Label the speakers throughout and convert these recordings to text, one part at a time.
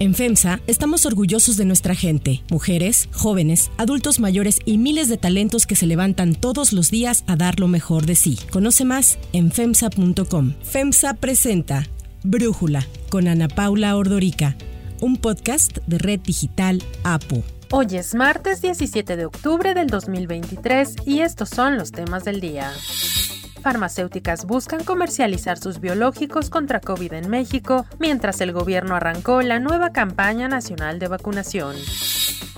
Speaker 1: En FEMSA estamos orgullosos de nuestra gente, mujeres, jóvenes, adultos mayores y miles de talentos que se levantan todos los días a dar lo mejor de sí. Conoce más en FEMSA.com. FEMSA presenta Brújula con Ana Paula Ordorica, un podcast de Red Digital APU.
Speaker 2: Hoy es martes 17 de octubre del 2023 y estos son los temas del día farmacéuticas buscan comercializar sus biológicos contra COVID en México, mientras el gobierno arrancó la nueva campaña nacional de vacunación.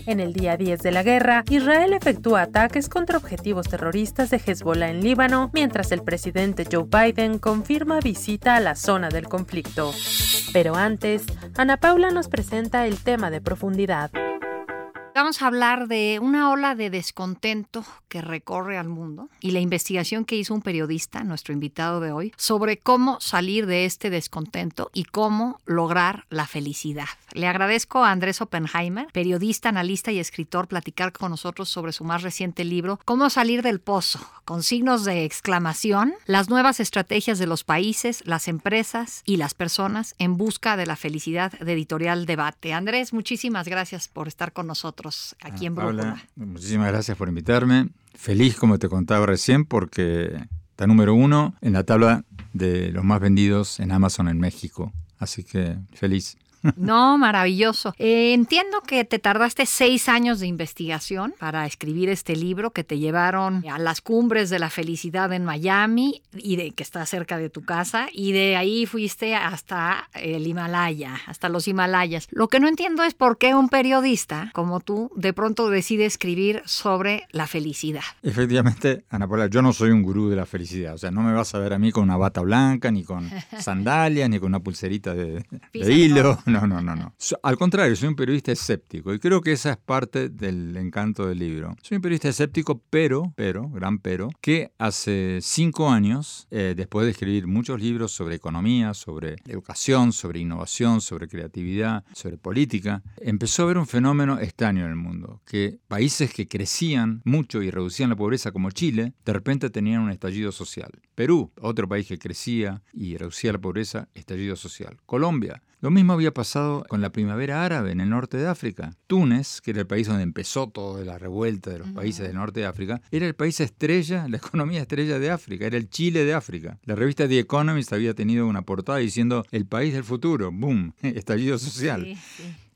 Speaker 2: En el día 10 de la guerra, Israel efectúa ataques contra objetivos terroristas de Hezbollah en Líbano, mientras el presidente Joe Biden confirma visita a la zona del conflicto. Pero antes, Ana Paula nos presenta el tema de profundidad.
Speaker 3: Vamos a hablar de una ola de descontento que recorre al mundo y la investigación que hizo un periodista, nuestro invitado de hoy, sobre cómo salir de este descontento y cómo lograr la felicidad. Le agradezco a Andrés Oppenheimer, periodista, analista y escritor, platicar con nosotros sobre su más reciente libro, Cómo salir del pozo, con signos de exclamación, las nuevas estrategias de los países, las empresas y las personas en busca de la felicidad de Editorial Debate. Andrés, muchísimas gracias por estar con nosotros aquí en Brújula.
Speaker 4: muchísimas gracias por invitarme. Feliz, como te contaba recién, porque está número uno en la tabla de los más vendidos en Amazon en México. Así que feliz.
Speaker 3: No, maravilloso. Eh, entiendo que te tardaste seis años de investigación para escribir este libro que te llevaron a las cumbres de la felicidad en Miami y de que está cerca de tu casa y de ahí fuiste hasta el Himalaya, hasta los Himalayas. Lo que no entiendo es por qué un periodista como tú de pronto decide escribir sobre la felicidad.
Speaker 4: Efectivamente, Ana Paula, yo no soy un gurú de la felicidad. O sea, no me vas a ver a mí con una bata blanca, ni con sandalias, ni con una pulserita de, de hilo. No, no, no, no. Al contrario, soy un periodista escéptico y creo que esa es parte del encanto del libro. Soy un periodista escéptico, pero, pero, gran pero, que hace cinco años, eh, después de escribir muchos libros sobre economía, sobre educación, sobre innovación, sobre creatividad, sobre política, empezó a ver un fenómeno extraño en el mundo, que países que crecían mucho y reducían la pobreza como Chile, de repente tenían un estallido social. Perú, otro país que crecía y reducía la pobreza, estallido social. Colombia, lo mismo había pasado con la primavera árabe en el norte de África. Túnez, que era el país donde empezó toda la revuelta de los países del norte de África, era el país estrella, la economía estrella de África, era el Chile de África. La revista The Economist había tenido una portada diciendo el país del futuro, boom, estallido social.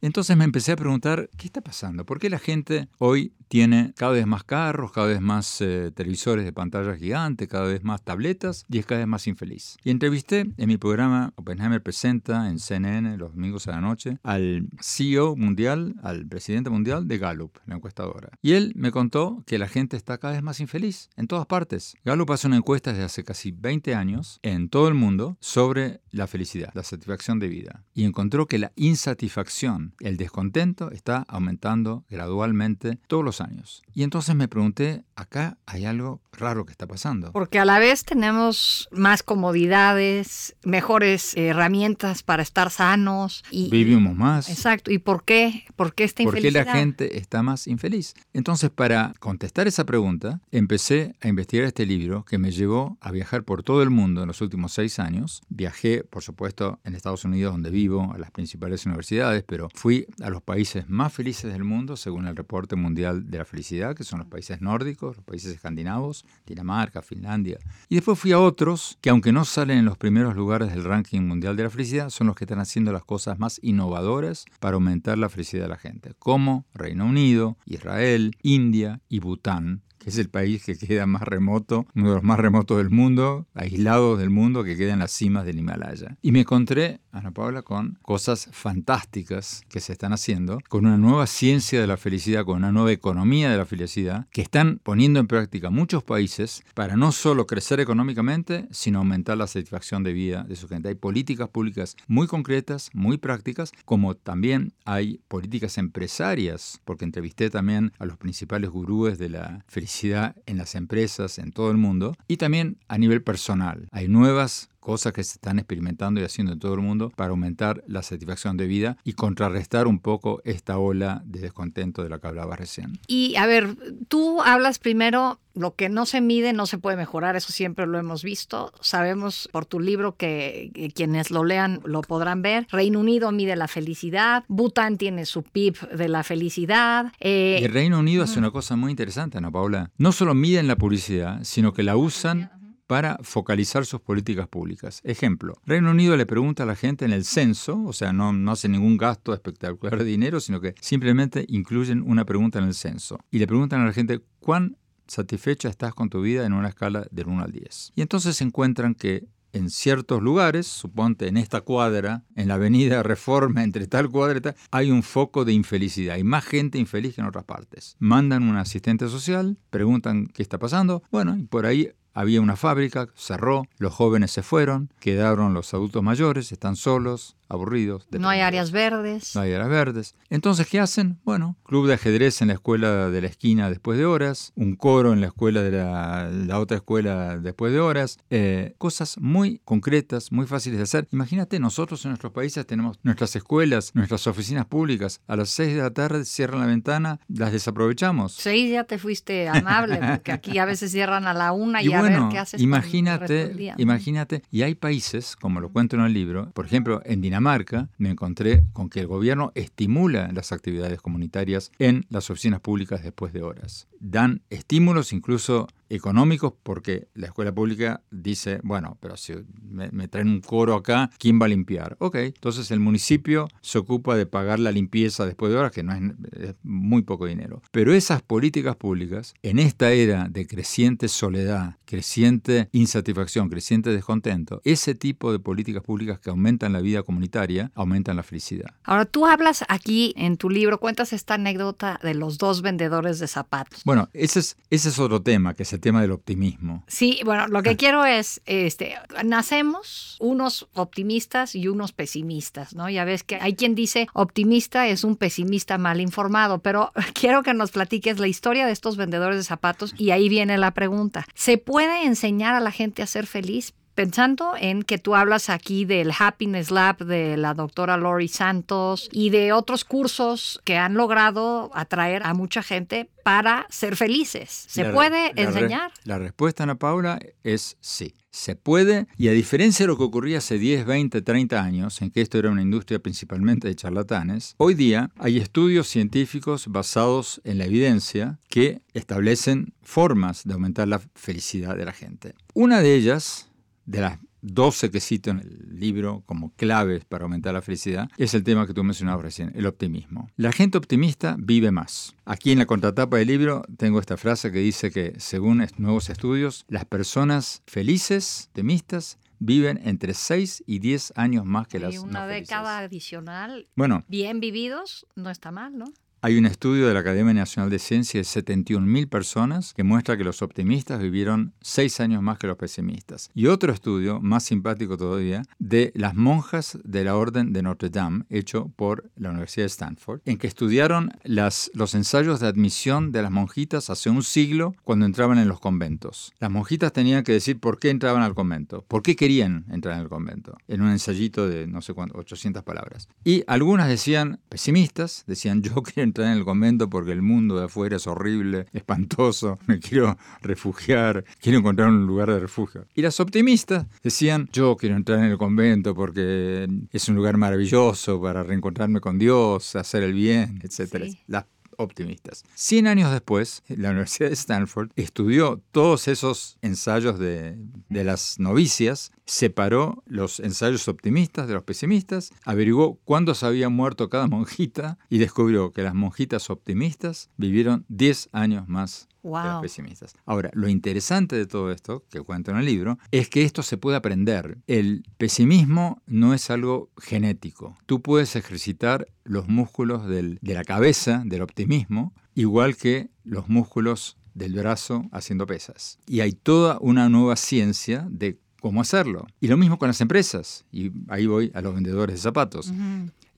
Speaker 4: Entonces me empecé a preguntar, ¿qué está pasando? ¿Por qué la gente hoy tiene cada vez más carros, cada vez más eh, televisores de pantalla gigante, cada vez más tabletas y es cada vez más infeliz? Y entrevisté en mi programa Oppenheimer Presenta en CNN los domingos a la noche al CEO mundial, al presidente mundial de Gallup, la encuestadora. Y él me contó que la gente está cada vez más infeliz en todas partes. Gallup hace una encuesta desde hace casi 20 años en todo el mundo sobre la felicidad, la satisfacción de vida. Y encontró que la insatisfacción el descontento está aumentando gradualmente todos los años. Y entonces me pregunté, acá hay algo raro que está pasando.
Speaker 3: Porque a la vez tenemos más comodidades, mejores herramientas para estar sanos.
Speaker 4: Y, Vivimos más.
Speaker 3: Exacto. ¿Y por qué? ¿Por qué esta infelicidad?
Speaker 4: Porque la gente está más infeliz. Entonces, para contestar esa pregunta, empecé a investigar este libro que me llevó a viajar por todo el mundo en los últimos seis años. Viajé, por supuesto, en Estados Unidos, donde vivo, a las principales universidades, pero fui a los países más felices del mundo, según el reporte mundial de la felicidad, que son los países nórdicos, los países escandinavos, Dinamarca, Finlandia. Y después fui a otros que, aunque no salen en los primeros lugares del ranking mundial de la felicidad, son los que están haciendo las cosas más innovadoras para aumentar la felicidad de la gente, como Reino Unido, Israel, India y Bután, es el país que queda más remoto, uno de los más remotos del mundo, aislado del mundo, que queda en las cimas del Himalaya. Y me encontré, Ana Paula, con cosas fantásticas que se están haciendo, con una nueva ciencia de la felicidad, con una nueva economía de la felicidad, que están poniendo en práctica muchos países para no solo crecer económicamente, sino aumentar la satisfacción de vida de su gente. Hay políticas públicas muy concretas, muy prácticas, como también hay políticas empresarias, porque entrevisté también a los principales gurúes de la felicidad en las empresas en todo el mundo y también a nivel personal. Hay nuevas cosas que se están experimentando y haciendo en todo el mundo para aumentar la satisfacción de vida y contrarrestar un poco esta ola de descontento de la que hablaba recién.
Speaker 3: Y a ver, tú hablas primero lo que no se mide no se puede mejorar, eso siempre lo hemos visto. Sabemos por tu libro que, quienes lo lean lo podrán ver. Reino Unido mide la felicidad, Bután tiene su PIB de la felicidad.
Speaker 4: Eh, y el Reino Unido hace una cosa muy interesante, ¿no, Paula? No solo miden la publicidad, sino que la usan para focalizar sus políticas públicas. Ejemplo, Reino Unido le pregunta a la gente en el censo, o sea, no, hace ningún gasto espectacular de dinero, sino que simplemente incluyen una pregunta en el censo. Y le preguntan a la gente cuán satisfecha estás con tu vida en una escala del 1 al 10. Y entonces se encuentran que en ciertos lugares, suponte en esta cuadra, en la avenida Reforma, entre tal cuadra y tal, hay un foco de infelicidad. Hay más gente infeliz que en otras partes. Mandan un asistente social, preguntan qué está pasando. Bueno, y por ahí había una fábrica, cerró, los jóvenes se fueron, quedaron los adultos mayores, están solos, aburridos.
Speaker 3: No hay áreas verdes.
Speaker 4: No hay áreas verdes. Entonces, ¿qué hacen? Bueno, club de ajedrez en la escuela de la esquina después de horas, un coro en la escuela de la, otra escuela después de horas, eh, cosas muy concretas, muy fáciles de hacer. Imagínate, nosotros en nuestros países tenemos nuestras escuelas, nuestras oficinas públicas, a las 6 de la tarde cierran la ventana, las desaprovechamos.
Speaker 3: Sí, ya te fuiste amable, porque aquí a veces cierran a la una y, a ver qué haces.
Speaker 4: Imagínate, imagínate, y hay países, como lo cuento en el libro, por ejemplo, en Dinamarca me encontré con que el gobierno estimula las actividades comunitarias en las oficinas públicas después de horas. Dan estímulos incluso económicos porque la escuela pública dice, bueno, pero si me, traen un coro acá, ¿quién va a limpiar? Ok, entonces el municipio se ocupa de pagar la limpieza después de horas, que no es, muy poco dinero. Pero esas políticas públicas, en esta era de creciente soledad, creciente insatisfacción, creciente descontento, ese tipo de políticas públicas que aumentan la vida comunitaria, aumentan la felicidad.
Speaker 3: Ahora, tú hablas aquí en tu libro, cuentas esta anécdota de los dos vendedores de zapatos.
Speaker 4: Bueno, ese es, ese es otro tema que se el tema del optimismo.
Speaker 3: Sí, bueno, lo que ah. quiero es, este, nacemos unos optimistas y unos pesimistas, ¿no? Ya ves que hay quien dice optimista es un pesimista mal informado, pero quiero que nos platiques la historia de estos vendedores de zapatos y ahí viene la pregunta. ¿Se puede enseñar a la gente a ser feliz? Pensando en que tú hablas aquí del Happiness Lab de la doctora Lori Santos y de otros cursos que han logrado atraer a mucha gente para ser felices. ¿Se puede enseñar?
Speaker 4: la respuesta, Ana Paula, es sí. Se puede, y a diferencia de lo que ocurría hace 10, 20, 30 años, en que esto era una industria principalmente de charlatanes, hoy día hay estudios científicos basados en la evidencia que establecen formas de aumentar la felicidad de la gente. Una de ellas de las 12 que cito en el libro como claves para aumentar la felicidad, es el tema que tú mencionabas recién, el optimismo. La gente optimista vive más. Aquí en la contratapa del libro tengo esta frase que dice que, según nuevos estudios, las personas felices, optimistas, viven entre 6 y 10 años más que las
Speaker 3: y una década adicional.
Speaker 4: Bueno,
Speaker 3: bien vividos, no está mal, ¿no?
Speaker 4: Hay un estudio de la Academia Nacional de Ciencias de 71.000 personas que muestra que los optimistas vivieron 6 años más que los pesimistas. Y otro estudio, más simpático todavía, de las monjas de la Orden de Notre Dame, hecho por la Universidad de Stanford, en que estudiaron los ensayos de admisión de las monjitas hace un siglo cuando entraban en los conventos. Las monjitas tenían que decir por qué entraban al convento, por qué querían entrar en el convento, en un ensayito de no sé cuánto, 800 palabras. Y algunas decían, pesimistas, decían yo quiero en el convento porque el mundo de afuera es horrible, espantoso, me quiero refugiar, quiero encontrar un lugar de refugio. Y las optimistas decían, yo quiero entrar en el convento porque es un lugar maravilloso para reencontrarme con Dios, hacer el bien, etc. Las optimistas. Cien años después, la Universidad de Stanford estudió todos esos ensayos de, las novicias, separó los ensayos optimistas de los pesimistas, averiguó cuándo se había muerto cada monjita y descubrió que las monjitas optimistas vivieron 10 años más los pesimistas. Ahora, lo interesante de todo esto, que cuento en el libro, es que esto se puede aprender. El pesimismo no es algo genético. Tú puedes ejercitar los músculos de la cabeza, del optimismo, igual que los músculos del brazo haciendo pesas. Y hay toda una nueva ciencia de cómo hacerlo. Y lo mismo con las empresas. Y ahí voy a los vendedores de zapatos.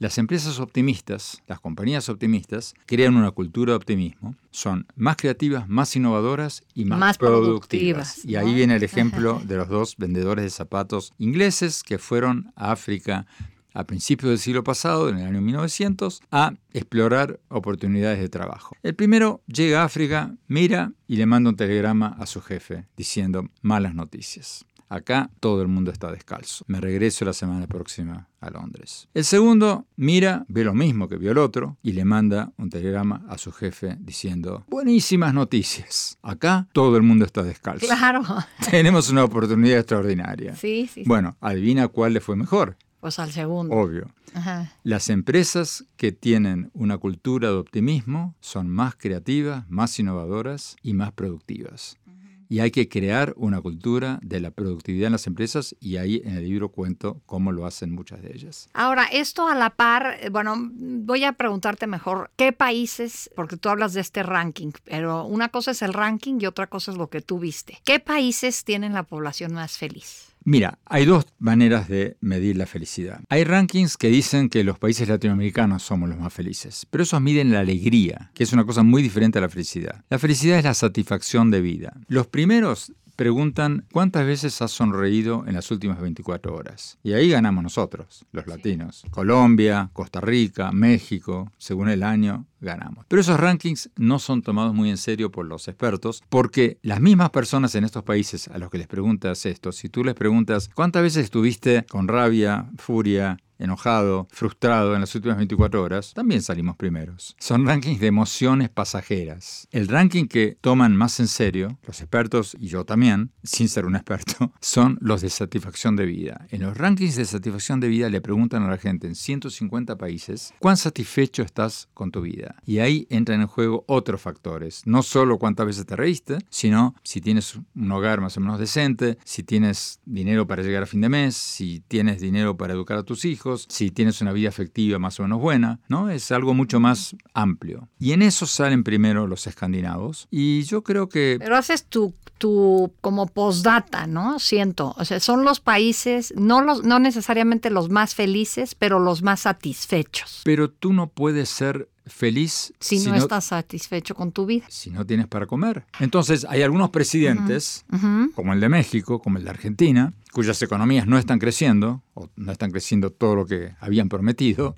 Speaker 4: Las empresas optimistas, las compañías optimistas, crean una cultura de optimismo, son más creativas, más innovadoras y más, productivas. Y ahí viene el ejemplo de los dos vendedores de zapatos ingleses que fueron a África a principios del siglo pasado, en el año 1900, a explorar oportunidades de trabajo. El primero llega a África, mira y le manda un telegrama a su jefe diciendo malas noticias. Acá todo el mundo está descalzo. Me regreso la semana próxima a Londres. El segundo mira, ve lo mismo que vio el otro y le manda un telegrama a su jefe diciendo, buenísimas noticias. Acá todo el mundo está descalzo.
Speaker 3: Claro.
Speaker 4: Tenemos una oportunidad extraordinaria.
Speaker 3: Sí, sí.
Speaker 4: Bueno, adivina cuál le fue mejor.
Speaker 3: Pues al segundo.
Speaker 4: Obvio. Las empresas que tienen una cultura de optimismo son más creativas, más innovadoras y más productivas y hay que crear una cultura de la productividad en las empresas y ahí en el libro cuento cómo lo hacen muchas de ellas.
Speaker 3: Ahora, esto a la par, bueno, voy a preguntarte mejor, ¿qué países, porque tú hablas de este ranking, pero una cosa es el ranking y otra cosa es lo que tú viste, ¿qué países tienen la población más feliz?
Speaker 4: Mira, hay dos maneras de medir la felicidad. Hay rankings que dicen que los países latinoamericanos somos los más felices, pero esos miden la alegría, que es una cosa muy diferente a la felicidad. La felicidad es la satisfacción de vida. Los primeros preguntan cuántas veces has sonreído en las últimas 24 horas. Y ahí ganamos nosotros, los latinos. Colombia, Costa Rica, México, según el año, ganamos. Pero esos rankings no son tomados muy en serio por los expertos porque las mismas personas en estos países a los que les preguntas esto, si tú les preguntas cuántas veces estuviste con rabia, furia, enojado, frustrado en las últimas 24 horas, también salimos primeros. Son rankings de emociones pasajeras. El ranking que toman más en serio, los expertos y yo también, sin ser un experto, son los de satisfacción de vida. En los rankings de satisfacción de vida le preguntan a la gente en 150 países, ¿cuán satisfecho estás con tu vida? Y ahí entran en juego otros factores, no solo cuántas veces te reíste, sino si tienes un hogar más o menos decente, si tienes dinero para llegar a fin de mes, si tienes dinero para educar a tus hijos, si tienes una vida afectiva más o menos buena, ¿no? Es algo mucho más amplio. Y en eso salen primero los escandinavos. Y yo creo que...
Speaker 3: Pero haces tu, tu como postdata, ¿no? Siento. O sea, son los países, no, los, no necesariamente los más felices, pero los más satisfechos.
Speaker 4: Pero tú no puedes ser feliz
Speaker 3: si, no, estás satisfecho con tu vida.
Speaker 4: Si no tienes para comer. Entonces, hay algunos presidentes, como el de México, como el de Argentina, cuyas economías no están creciendo, o no están creciendo todo lo que habían prometido.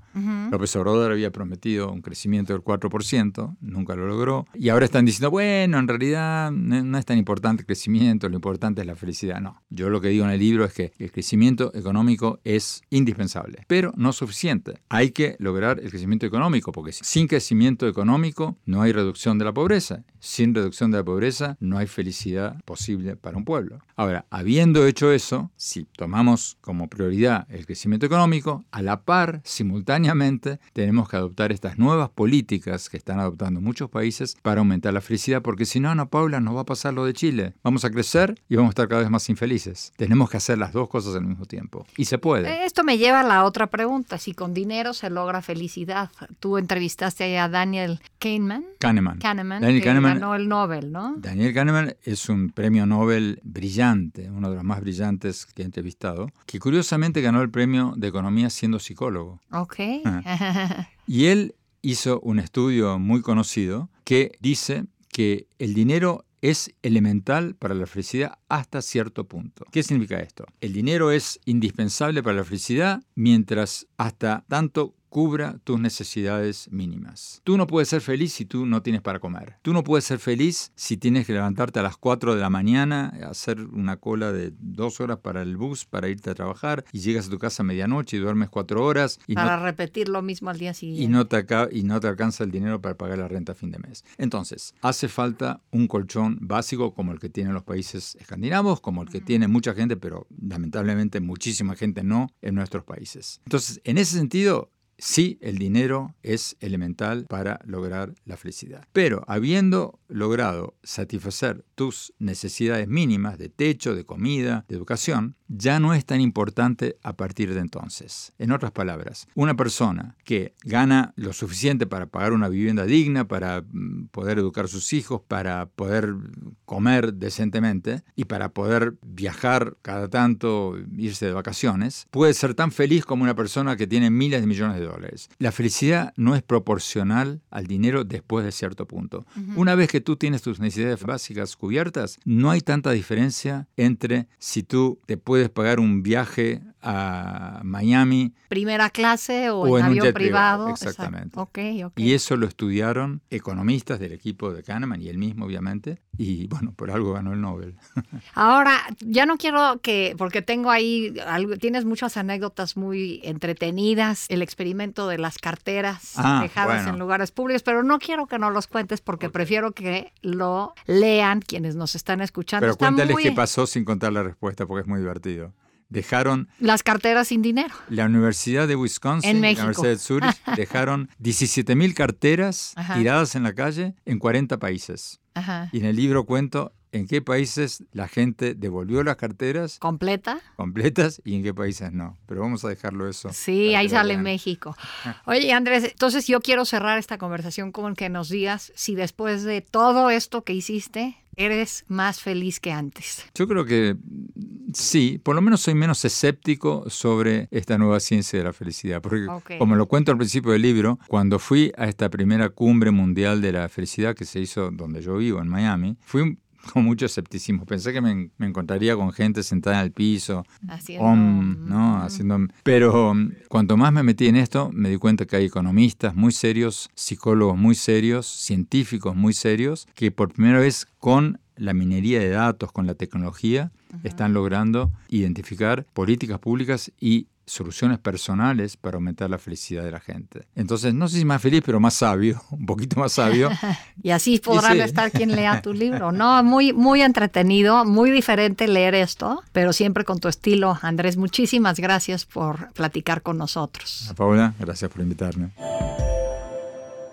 Speaker 4: López Obrador había prometido un crecimiento del 4%, nunca lo logró. Y ahora están diciendo, bueno, en realidad no es tan importante el crecimiento, lo importante es la felicidad. No, yo lo que digo en el libro es que el crecimiento económico es indispensable, pero no suficiente. Hay que lograr el crecimiento económico, porque sin crecimiento económico no hay reducción de la pobreza. Sin reducción de la pobreza no hay felicidad posible para un pueblo. Ahora, habiendo hecho eso, si tomamos como prioridad el crecimiento económico, a la par, simultáneamente, tenemos que adoptar estas nuevas políticas que están adoptando muchos países para aumentar la felicidad, porque si no, Ana Paula, nos va a pasar lo de Chile. Vamos a crecer y vamos a estar cada vez más infelices. Tenemos que hacer las dos cosas al mismo tiempo. Y se puede.
Speaker 3: Esto me lleva a la otra pregunta. Si con dinero se logra felicidad. Tú entrevistaste a Daniel Kahneman.
Speaker 4: Kahneman.
Speaker 3: Kahneman, que ganó el Nobel, ¿no?
Speaker 4: Daniel Kahneman es un premio Nobel brillante, uno de los más brillantes que he entrevistado, que curiosamente ganó el premio de economía siendo psicólogo.
Speaker 3: Ok.
Speaker 4: Ah. y él hizo un estudio muy conocido que dice que el dinero es elemental para la felicidad hasta cierto punto. ¿Qué significa esto? El dinero es indispensable para la felicidad mientras hasta tanto cubra tus necesidades mínimas. Tú no puedes ser feliz si tú no tienes para comer. Tú no puedes ser feliz si tienes que levantarte a las 4 de la mañana, hacer una cola de dos horas para el bus para irte a trabajar y llegas a tu casa a medianoche y duermes cuatro horas. Y
Speaker 3: para repetir lo mismo al día siguiente.
Speaker 4: Y no, te y no te alcanza el dinero para pagar la renta a fin de mes. Entonces, hace falta un colchón básico como el que tienen los países escandinavos, como el que tiene mucha gente, pero lamentablemente muchísima gente no en nuestros países. Entonces, en ese sentido, Sí, el dinero es elemental para lograr la felicidad. Pero habiendo logrado satisfacer tus necesidades mínimas de techo, de comida, de educación, ya no es tan importante a partir de entonces. En otras palabras, una persona que gana lo suficiente para pagar una vivienda digna, para mm, poder educar a sus hijos, para poder comer decentemente y para poder viajar cada tanto, irse de vacaciones, puede ser tan feliz como una persona que tiene miles de millones de dólares. La felicidad no es proporcional al dinero después de cierto punto. Una vez que tú tienes tus necesidades básicas cubiertas, no hay tanta diferencia entre si tú te puedes pagar un viaje a Miami.
Speaker 3: Primera clase o, en, avión privado.
Speaker 4: Exactamente. Y eso lo estudiaron economistas del equipo de Kahneman y él mismo, obviamente. Y bueno, por algo ganó el Nobel.
Speaker 3: Ahora, ya no quiero que, porque tengo ahí, tienes muchas anécdotas muy entretenidas, el experimento de las carteras ah, dejadas en lugares públicos, pero no quiero que no los cuentes porque prefiero que lo lean quienes nos están escuchando.
Speaker 4: Pero cuéntales qué pasó sin contar la respuesta porque es muy divertido dejaron...
Speaker 3: Las carteras sin dinero.
Speaker 4: La Universidad de Wisconsin, la Universidad de Zurich, dejaron 17 mil carteras tiradas en la calle en 40 países. Y en el libro cuento en qué países la gente devolvió las carteras.
Speaker 3: ¿Completa?
Speaker 4: Completas y en qué países no. Pero vamos a dejarlo eso.
Speaker 3: Sí, ahí sale México. Oye, Andrés, entonces yo quiero cerrar esta conversación con que nos digas si después de todo esto que hiciste, eres más feliz que antes.
Speaker 4: Yo creo que sí, por lo menos soy menos escéptico sobre esta nueva ciencia de la felicidad. Porque, como lo cuento al principio del libro, cuando fui a esta primera cumbre mundial de la felicidad que se hizo donde yo vivo, en Miami, fui con mucho escepticismo. Pensé que me, encontraría con gente sentada en el piso,
Speaker 3: haciendo,
Speaker 4: ¿no? Haciendo, pero um, cuanto más me metí en esto, me di cuenta que hay economistas muy serios, psicólogos muy serios, científicos muy serios, que por primera vez con la minería de datos, con la tecnología, están logrando identificar políticas públicas y soluciones personales para aumentar la felicidad de la gente. Entonces, no sé si más feliz, pero más sabio, un poquito más sabio.
Speaker 3: y así podrán estar quien lea tu libro. No, muy, muy entretenido, muy diferente leer esto, pero siempre con tu estilo. Andrés, muchísimas gracias por platicar con nosotros.
Speaker 4: Paula, gracias por invitarme.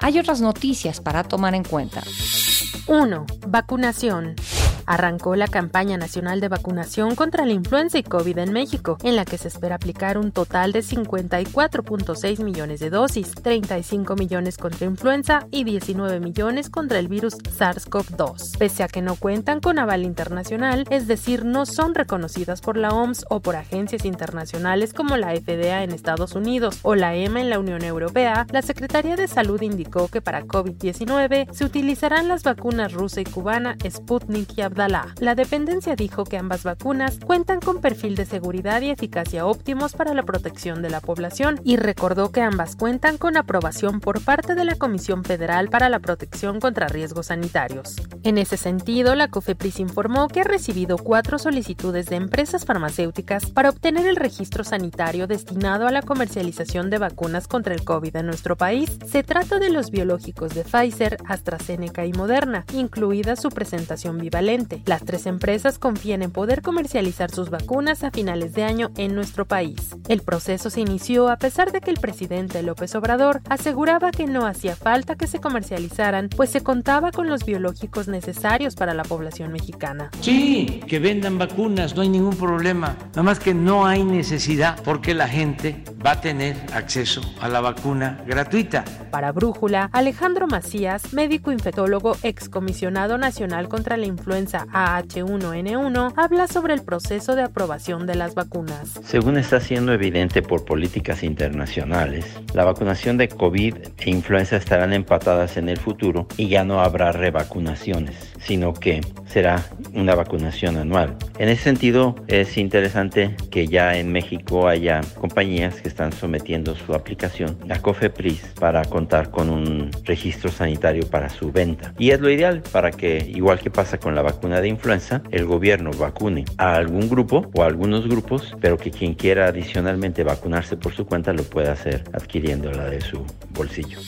Speaker 3: Hay otras noticias para tomar en cuenta.
Speaker 2: 1. Vacunación arrancó la campaña nacional de vacunación contra la influenza y COVID en México, en la que se espera aplicar un total de 54.6 millones de dosis, 35 millones contra influenza y 19 millones contra el virus SARS-CoV-2. Pese a que no cuentan con aval internacional, es decir, no son reconocidas por la OMS o por agencias internacionales como la FDA en Estados Unidos o la EMA en la Unión Europea, la Secretaría de Salud indicó que para COVID-19 se utilizarán las vacunas rusa y cubana Sputnik y La dependencia dijo que ambas vacunas cuentan con perfil de seguridad y eficacia óptimos para la protección de la población y recordó que ambas cuentan con aprobación por parte de la Comisión Federal para la Protección contra Riesgos Sanitarios. En ese sentido, la COFEPRIS informó que ha recibido cuatro solicitudes de empresas farmacéuticas para obtener el registro sanitario destinado a la comercialización de vacunas contra el COVID en nuestro país. Se trata de los biológicos de Pfizer, AstraZeneca y Moderna, incluida su presentación bivalente las tres empresas confían en poder comercializar sus vacunas a finales de año en nuestro país. El proceso se inició a pesar de que el presidente López Obrador aseguraba que no hacía falta que se comercializaran, pues se contaba con los biológicos necesarios para la población mexicana.
Speaker 5: Sí, que vendan vacunas, no hay ningún problema. Nada más que no hay necesidad porque la gente va a tener acceso a la vacuna gratuita.
Speaker 2: Para Brújula, Alejandro Macías, médico infectólogo excomisionado nacional contra la influenza AH1N1 habla sobre el proceso de aprobación de las vacunas.
Speaker 6: Según está siendo evidente por políticas internacionales, la vacunación de COVID e influenza estarán empatadas en el futuro y ya no habrá revacunaciones, sino que será una vacunación anual. En ese sentido, es interesante que ya en México haya compañías que están sometiendo su aplicación a COFEPRIS para contar con un registro sanitario para su venta. Y es lo ideal para que, igual que pasa con la vacuna de influenza, el gobierno vacune a algún grupo o a algunos grupos, pero que quien quiera adicionalmente vacunarse por su cuenta lo pueda hacer adquiriendo la de su bolsillo.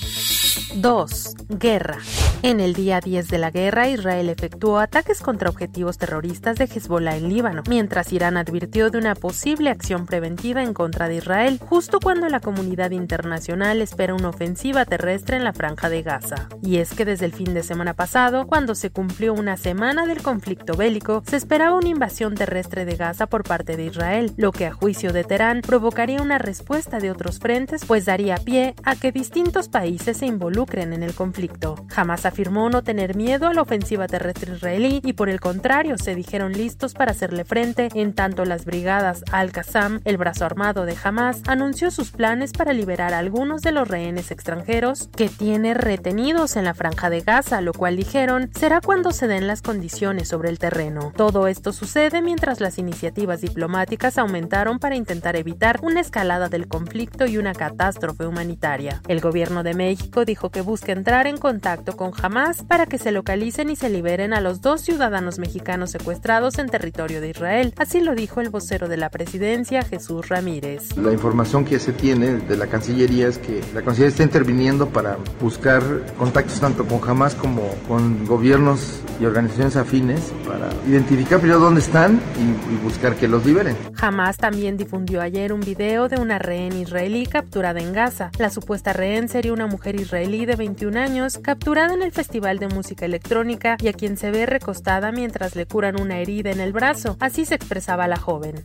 Speaker 2: 2. Guerra. En el día 10 de la guerra, Israel efectuó ataques contra objetivos terroristas de Hezbollah en Líbano, mientras Irán advirtió de una posible acción preventiva en contra de Israel, justo cuando la comunidad internacional espera una ofensiva terrestre en la franja de Gaza. Y es que desde el fin de semana pasado, cuando se cumplió una semana del conflicto bélico, se esperaba una invasión terrestre de Gaza por parte de Israel, lo que a juicio de Teherán provocaría una respuesta de otros frentes, pues daría pie a que distintos países se involucren en el conflicto. Jamás afirmó no tener miedo a la ofensiva terrestre israelí y por el contrario se dijeron listos para hacerle frente, en tanto las brigadas Al-Qassam, el brazo armado de Hamas, anunció sus planes para liberar a algunos de los rehenes extranjeros que tiene retenidos en la franja de Gaza, lo cual dijeron será cuando se den las condiciones sobre el terreno. Todo esto sucede mientras las iniciativas diplomáticas aumentaron para intentar evitar una escalada del conflicto y una catástrofe humanitaria. El gobierno de México dijo que busca entrar en contacto con Hamas para que se localicen y se liberen a los dos ciudadanos mexicanos secuestrados en territorio de Israel. Así lo dijo el vocero de la presidencia, Jesús Ramírez.
Speaker 7: La información que se tiene de la Cancillería es que la Cancillería está interviniendo para buscar contactos tanto con Hamas como con gobiernos y organizaciones afines para identificar primero dónde están y, y buscar que los liberen.
Speaker 2: Hamas también difundió ayer un video de una rehén israelí capturada en Gaza. La supuesta rehén sería una mujer israelí de 21 años capturada en el Festival de Música Electrónica y a quien se ve recostada mientras le curan una herida en el brazo. Así se expresaba la joven.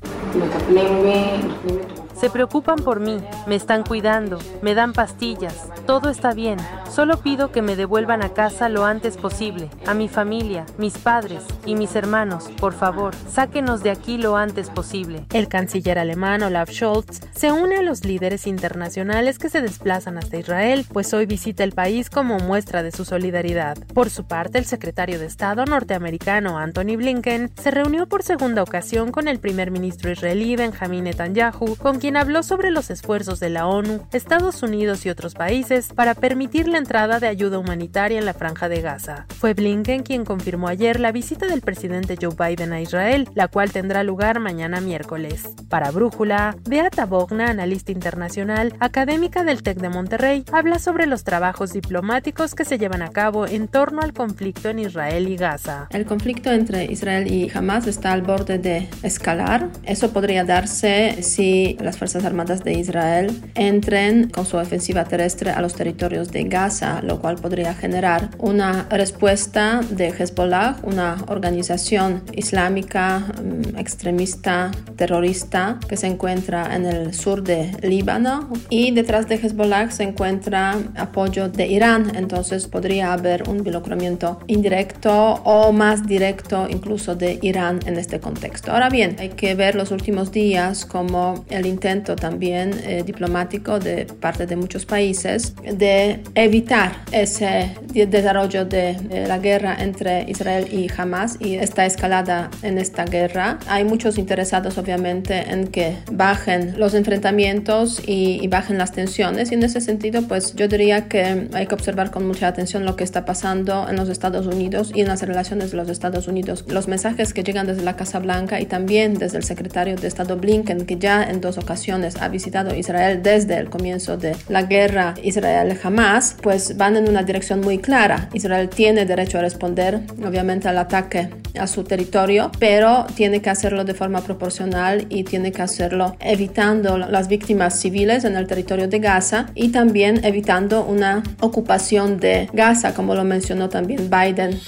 Speaker 2: Se preocupan por mí, me están cuidando, me dan pastillas, todo está bien. Solo pido que me devuelvan a casa lo antes posible, a mi familia, mis padres y mis hermanos, por favor, sáquenos de aquí lo antes posible. El canciller alemán Olaf Scholz se une a los líderes internacionales que se desplazan hasta Israel, pues hoy visita el país como muestra de su solidaridad. Por su parte, el secretario de Estado norteamericano Anthony Blinken se reunió por segunda ocasión con el primer ministro israelí Benjamin Netanyahu, con quien habló sobre los esfuerzos de la ONU, Estados Unidos y otros países para permitir la entrada de ayuda humanitaria en la franja de Gaza. Fue Blinken quien confirmó ayer la visita del presidente Joe Biden a Israel, la cual tendrá lugar mañana miércoles. Para Brújula, Beata Bogna, analista internacional, académica del TEC de Monterrey, habla sobre los trabajos diplomáticos que se llevan a cabo en torno al conflicto en Israel y Gaza.
Speaker 8: El conflicto entre Israel y Hamas está al borde de escalar. Eso podría darse si las Fuerzas Armadas de Israel entren con su ofensiva terrestre a los territorios de Gaza, lo cual podría generar una respuesta de Hezbollah, una organización islámica mm, extremista terrorista que se encuentra en el sur de Líbano y detrás de Hezbollah se encuentra apoyo de Irán, entonces podría haber un involucramiento indirecto o más directo incluso de Irán en este contexto. Ahora bien, hay que ver los últimos días como el intento también eh, diplomático de parte de muchos países de evitar ese desarrollo de, de la guerra entre Israel y Hamas y esta escalada en esta guerra. Hay muchos interesados obviamente en que bajen los enfrentamientos y, y bajen las tensiones y en ese sentido pues yo diría que hay que observar con mucha atención lo que está pasando en los Estados Unidos y en las relaciones de los Estados Unidos. Los mensajes que llegan desde la Casa Blanca y también desde el secretario de Estado Blinken que ya en dos ocasiones ha visitado Israel desde el comienzo de la guerra Israel-Hamas pues van en una dirección muy clara. Israel tiene derecho a responder obviamente al ataque a su territorio pero tiene que hacerlo de forma proporcional y tiene que hacerlo evitando las víctimas civiles en el territorio de Gaza y también evitando una ocupación de Gaza, como lo mencionó también Biden.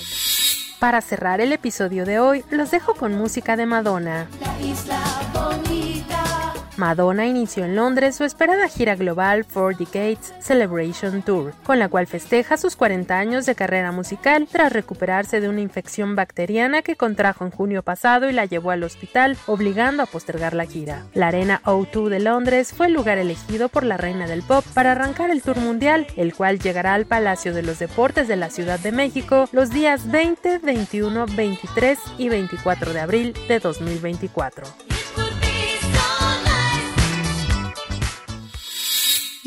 Speaker 2: Para cerrar el episodio de hoy, los dejo con música de Madonna. Madonna inició en Londres su esperada gira global Four Decades Celebration Tour, con la cual festeja sus 40 años de carrera musical tras recuperarse de una infección bacteriana que contrajo en junio pasado y la llevó al hospital, obligando a postergar la gira. La arena O2 de Londres fue el lugar elegido por la reina del pop para arrancar el tour mundial, el cual llegará al Palacio de los Deportes de la Ciudad de México los días 20, 21, 23 y 24 de abril de 2024.